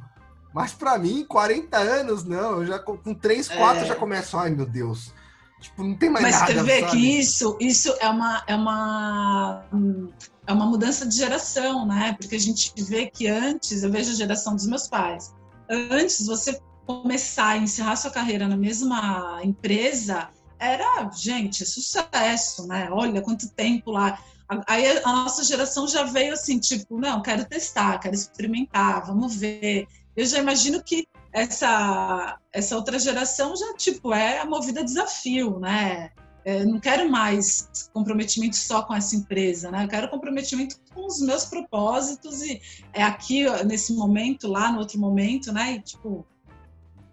Mas para mim, 40 anos, não. Eu já com 3, 4 é... já começo, ai meu Deus. Tipo, não tem mais Mas nada. Mas você vê sabe? que isso, isso é uma, é uma é uma mudança de geração, né? Porque a gente vê que antes, eu vejo a geração dos meus pais. Antes você começar e encerrar sua carreira na mesma empresa era, gente, sucesso, né? Olha quanto tempo lá. Aí a nossa geração já veio assim, tipo, não, quero testar, quero experimentar, vamos ver. Eu já imagino que essa essa outra geração já tipo é movida a desafio, né? É, não quero mais comprometimento só com essa empresa, né? Eu quero comprometimento com os meus propósitos e é aqui nesse momento, lá no outro momento, né? E tipo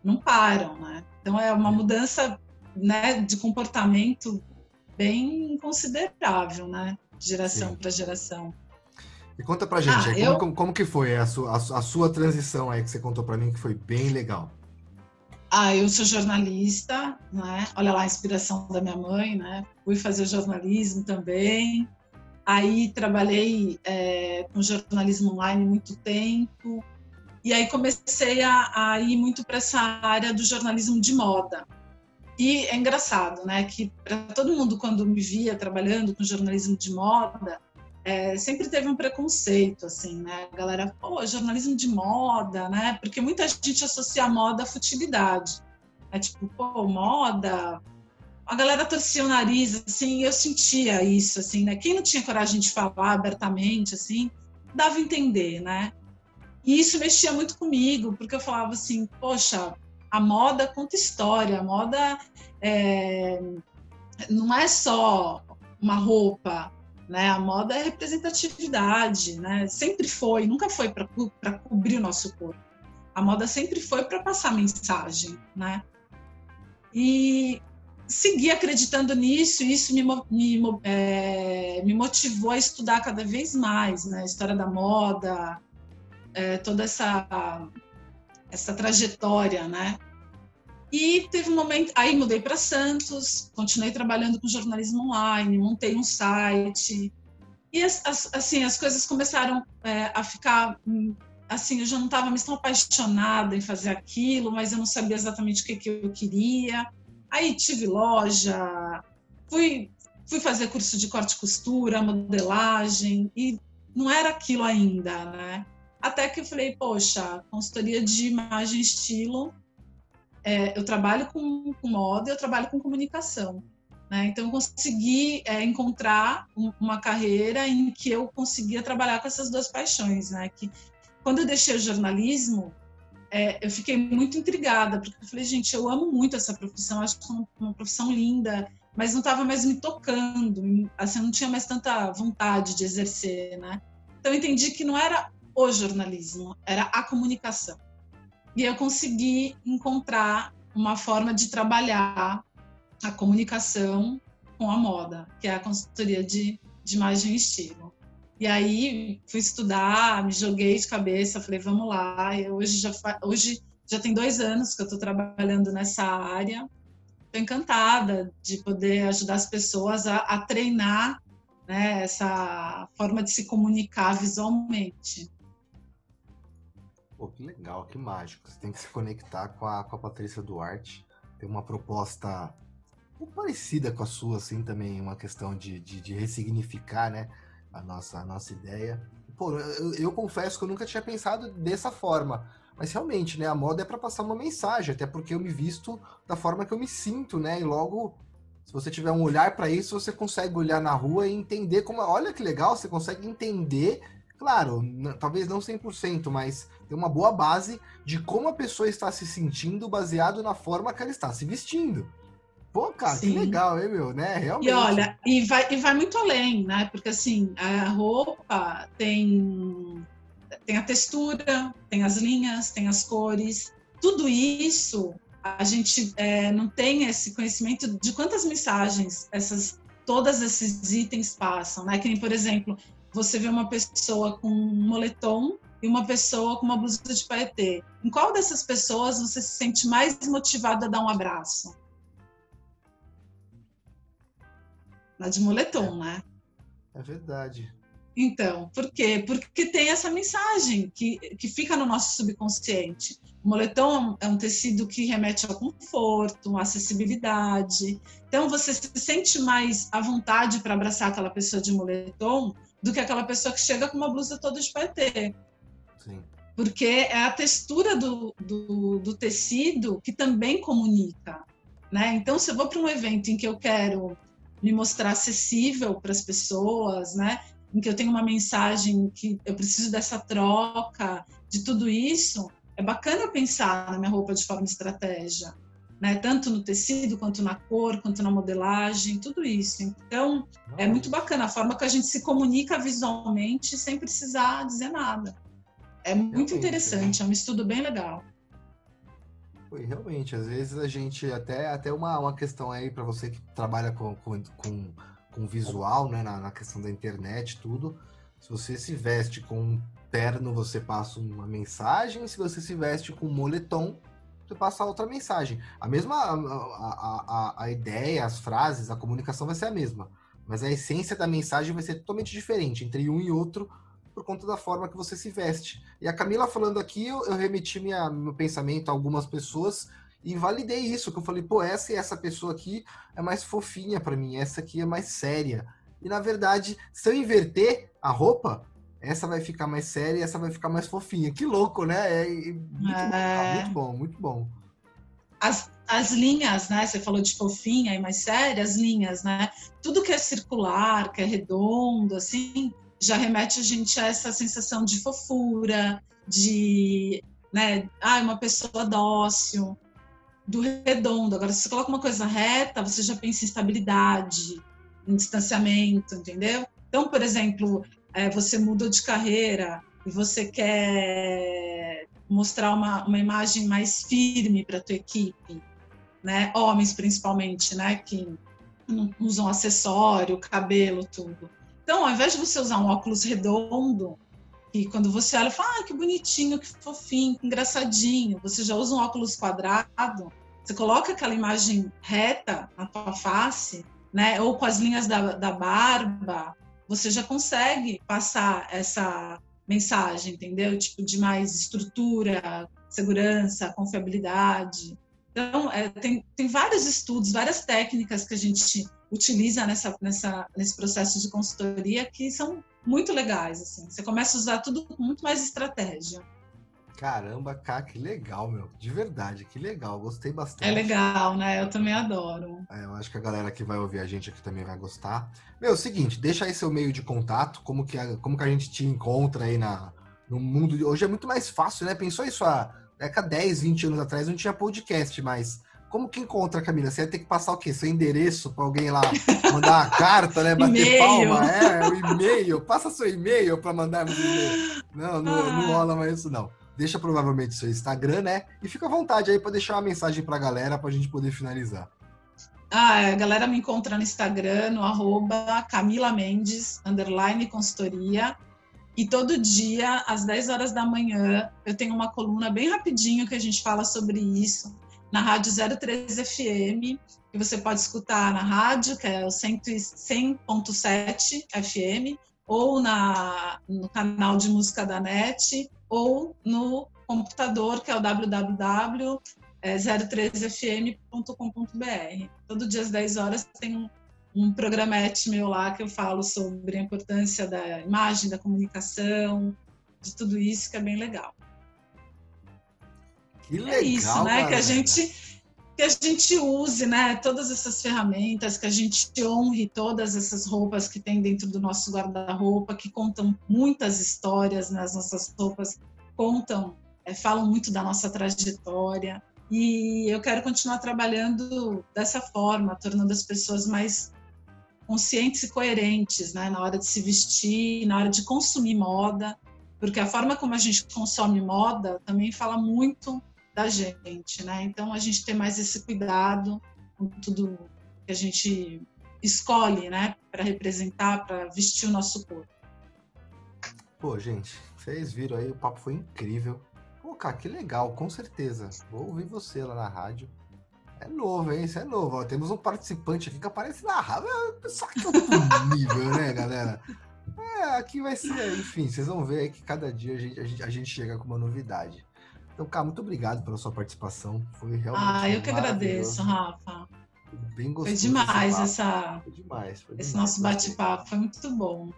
não param, né? Então é uma mudança, né, de comportamento bem considerável, né? De geração para geração. E conta pra gente, ah, como, eu... como, como, que foi a sua, a sua transição aí que você contou para mim que foi bem legal? Ah, eu sou jornalista, né? Olha lá a inspiração da minha mãe, né? Fui fazer jornalismo também. Aí trabalhei é, com jornalismo online muito tempo. E aí comecei a, a ir muito para essa área do jornalismo de moda. E é engraçado, né? Que para todo mundo quando me via trabalhando com jornalismo de moda, é, sempre teve um preconceito, assim, né? A galera, pô, jornalismo de moda, né? Porque muita gente associa a moda à futilidade. É tipo, pô, moda. A galera torcia o nariz, assim, eu sentia isso, assim, né? Quem não tinha coragem de falar abertamente, assim, dava a entender, né? E isso mexia muito comigo, porque eu falava assim, poxa, a moda conta história, a moda é, não é só uma roupa, né? A moda é representatividade, né? Sempre foi, nunca foi para co cobrir o nosso corpo. A moda sempre foi para passar mensagem, né? E segui acreditando nisso, e isso me, me, é, me, motivou a estudar cada vez mais, né? A história da moda, é, toda essa essa trajetória, né? E teve um momento, aí mudei para Santos, continuei trabalhando com jornalismo online, montei um site. E as, as, assim, as coisas começaram é, a ficar assim, eu já não estava mais tão apaixonada em fazer aquilo, mas eu não sabia exatamente o que, que eu queria. Aí tive loja, fui, fui fazer curso de corte e costura, modelagem, e não era aquilo ainda, né? Até que eu falei, poxa, consultoria de imagem e estilo é, eu trabalho com, moda, eu trabalho com comunicação. Né? Então, eu consegui é, encontrar um, uma carreira em que eu conseguia trabalhar com essas duas paixões. Né? Que, quando eu deixei o jornalismo, é, eu fiquei muito intrigada, porque eu falei, gente, eu amo muito essa profissão, acho uma, uma profissão linda, mas não estava mais me tocando, assim, eu não tinha mais tanta vontade de exercer, né? Então, eu entendi que não era o jornalismo, era a comunicação. E eu consegui encontrar uma forma de trabalhar a comunicação com a moda, que é a consultoria de, de imagem e estilo. E aí fui estudar, me joguei de cabeça, falei, vamos lá. Eu hoje já, hoje já tem dois anos que eu estou trabalhando nessa área. Estou encantada de poder ajudar as pessoas a, a treinar né, essa forma de se comunicar visualmente. Pô, que legal, que mágico. Você tem que se conectar com a, com a Patrícia Duarte. Tem uma proposta parecida com a sua, assim, também, uma questão de, de, de ressignificar, né, a nossa, a nossa ideia. Pô, eu, eu, confesso que eu nunca tinha pensado dessa forma. Mas realmente, né, a moda é para passar uma mensagem, até porque eu me visto da forma que eu me sinto, né? E logo, se você tiver um olhar para isso, você consegue olhar na rua e entender como. Olha que legal, você consegue entender Claro, talvez não 100%, mas tem uma boa base de como a pessoa está se sentindo baseado na forma que ela está se vestindo. Pô, cara, Sim. que legal, hein, meu, né? Realmente. E olha, e vai, e vai muito além, né? Porque assim, a roupa tem, tem a textura, tem as linhas, tem as cores, tudo isso a gente é, não tem esse conhecimento de quantas mensagens essas todos esses itens passam, né? Que nem, por exemplo, você vê uma pessoa com um moletom e uma pessoa com uma blusa de paetê. Em qual dessas pessoas você se sente mais motivado a dar um abraço? Na de moletom, né? É verdade. Então, por quê? Porque tem essa mensagem que, que fica no nosso subconsciente. O moletom é um tecido que remete ao conforto, à acessibilidade. Então, você se sente mais à vontade para abraçar aquela pessoa de moletom do que aquela pessoa que chega com uma blusa toda de patê. Sim. Porque é a textura do, do, do tecido que também comunica. Né? Então, se eu vou para um evento em que eu quero me mostrar acessível para as pessoas, né? em que eu tenho uma mensagem que eu preciso dessa troca, de tudo isso, é bacana pensar na minha roupa de forma estratégia, né? Tanto no tecido, quanto na cor, quanto na modelagem, tudo isso. Então, é muito bacana a forma que a gente se comunica visualmente sem precisar dizer nada. É muito interessante, é um estudo bem legal. Foi, realmente, às vezes a gente até até uma, uma questão aí para você que trabalha com, com, com com visual, né, na, na, questão da internet, tudo. Se você se veste com um terno, você passa uma mensagem. Se você se veste com um moletom, você passa outra mensagem. A mesma a, a, a, a ideia, as frases, a comunicação vai ser a mesma, mas a essência da mensagem vai ser totalmente diferente entre um e outro por conta da forma que você se veste. E a Camila falando aqui, eu, eu remeti minha, meu pensamento a algumas pessoas e validei isso, que eu falei, pô, essa e essa pessoa aqui é mais fofinha para mim, essa aqui é mais séria. E na verdade, se eu inverter a roupa, essa vai ficar mais séria e essa vai ficar mais fofinha. Que louco, né? É, muito, é... Bom, muito bom, muito bom. As, as linhas, né? Você falou de fofinha e mais séria, as linhas, né? Tudo que é circular, que é redondo, assim, já remete a gente a essa sensação de fofura, de, né? Ah, uma pessoa dócil do redondo. Agora, se você coloca uma coisa reta, você já pensa em estabilidade, em distanciamento, entendeu? Então, por exemplo, é, você mudou de carreira e você quer mostrar uma, uma imagem mais firme para a tua equipe, né? Homens, principalmente, né? Que usam acessório, cabelo, tudo. Então, ao invés de você usar um óculos redondo, e quando você olha, fala, ah, que bonitinho, que fofinho, que engraçadinho. Você já usa um óculos quadrado, você coloca aquela imagem reta na tua face, né? Ou com as linhas da, da barba, você já consegue passar essa mensagem, entendeu? Tipo, de mais estrutura, segurança, confiabilidade. Então, é, tem, tem vários estudos, várias técnicas que a gente utiliza nessa, nessa, nesse processo de consultoria que são muito legais. Assim. Você começa a usar tudo com muito mais estratégia. Caramba, cara, que legal, meu. De verdade, que legal. Gostei bastante. É legal, né? Eu também adoro. É, eu acho que a galera que vai ouvir a gente aqui também vai gostar. Meu, é o seguinte, deixa aí seu meio de contato, como que a, como que a gente te encontra aí na, no mundo de hoje. É muito mais fácil, né? Pensou isso há década 10, 20 anos atrás, não tinha podcast, mas como que encontra, Camila? Você ia ter que passar o quê? Seu endereço para alguém lá mandar uma carta, né? Bater palma? É, o e-mail. Passa seu e-mail para mandar um e-mail. Não, não, ah. não rola mais isso, não. Deixa provavelmente seu Instagram, né? E fica à vontade aí para deixar uma mensagem para a galera para a gente poder finalizar. Ah, a galera me encontra no Instagram, no arroba Camila Mendes, underline consultoria. E todo dia, às 10 horas da manhã, eu tenho uma coluna bem rapidinho que a gente fala sobre isso na Rádio 03 FM, que você pode escutar na rádio, que é o 100.7 FM, ou na, no canal de música da NET, ou no computador, que é o www.03fm.com.br. Todo dia às 10 horas tem um, um programete meu lá que eu falo sobre a importância da imagem, da comunicação, de tudo isso, que é bem legal. Que legal, é isso, né? Que a gente que a gente use, né? Todas essas ferramentas, que a gente honre todas essas roupas que tem dentro do nosso guarda-roupa, que contam muitas histórias, né? As nossas roupas contam, é, falam muito da nossa trajetória. E eu quero continuar trabalhando dessa forma, tornando as pessoas mais conscientes e coerentes, né? Na hora de se vestir, na hora de consumir moda, porque a forma como a gente consome moda também fala muito da gente, né? Então a gente ter mais esse cuidado com tudo que a gente escolhe, né, para representar, para vestir o nosso corpo. Pô, gente, vocês viram aí, o papo foi incrível. Pô, cara, que legal, com certeza. Vou ouvir você lá na rádio. É novo, hein? Isso é novo. Ó, temos um participante aqui que aparece na rádio. Só que é outro nível, né, galera? É, aqui vai ser, enfim, vocês vão ver aí que cada dia a gente, a gente, a gente chega com uma novidade. Então, cara, muito obrigado pela sua participação. Foi realmente. Ah, eu que agradeço, Rafa. Bem gostoso. Foi demais essa. Foi demais. Foi esse demais, nosso bate-papo. Foi muito bom.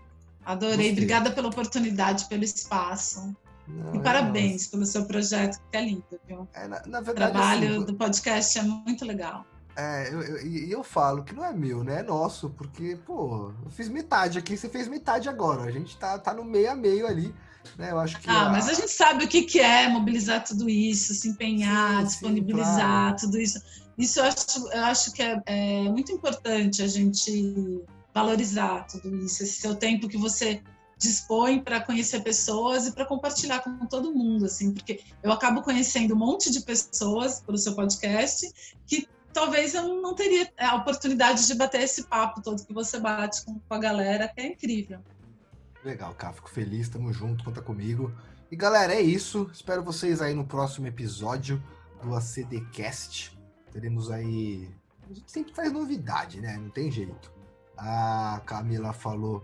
Adorei. Gostei. Obrigada pela oportunidade, pelo espaço. Não, e é parabéns pelo seu projeto, que é lindo, viu? É, na, na verdade, o trabalho assim, do podcast é muito legal. É, eu, eu, e eu falo que não é meu, né? É nosso, porque, pô, eu fiz metade aqui, você fez metade agora. A gente tá, tá no meio a meio ali. Né? Eu acho que. Ah, a... mas a gente sabe o que, que é mobilizar tudo isso, se empenhar, sim, disponibilizar sim, claro. tudo isso. Isso eu acho, eu acho que é, é muito importante a gente valorizar tudo isso, esse seu tempo que você dispõe para conhecer pessoas e para compartilhar com todo mundo, assim, porque eu acabo conhecendo um monte de pessoas pelo seu podcast que talvez eu não teria a oportunidade de bater esse papo todo que você bate com, a galera, que é incrível. Legal, cara, fico feliz, tamo junto, conta comigo. E galera, é isso. Espero vocês aí no próximo episódio do ACDcast. Teremos aí. A gente sempre faz novidade, né? Não tem jeito. A Camila falou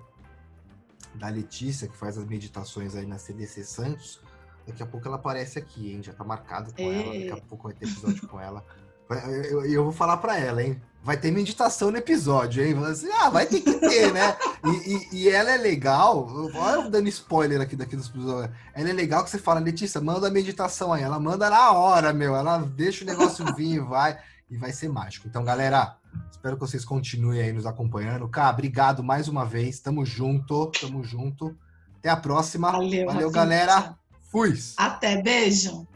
da Letícia, que faz as meditações aí na CDC Santos. Daqui a pouco ela aparece aqui, hein? Já tá marcado com ela. Daqui a pouco vai ter episódio com ela. Eu, eu, eu, vou falar para ela, hein? Vai ter meditação no episódio, hein? Assim, ah, vai ter que ter, né? E, e, e, ela é legal. Olha eu dando spoiler aqui daqui dos episódios. Ela é legal que você fala, Letícia, manda a meditação aí. Ela manda na hora, meu. Ela deixa o negócio vir e vai. E vai ser mágico. Então, galera, espero que vocês continuem aí nos acompanhando. Cá, obrigado mais uma vez. Tamo junto, tamo junto. Até a próxima. Valeu, Valeu galera. Fui. Até, beijo.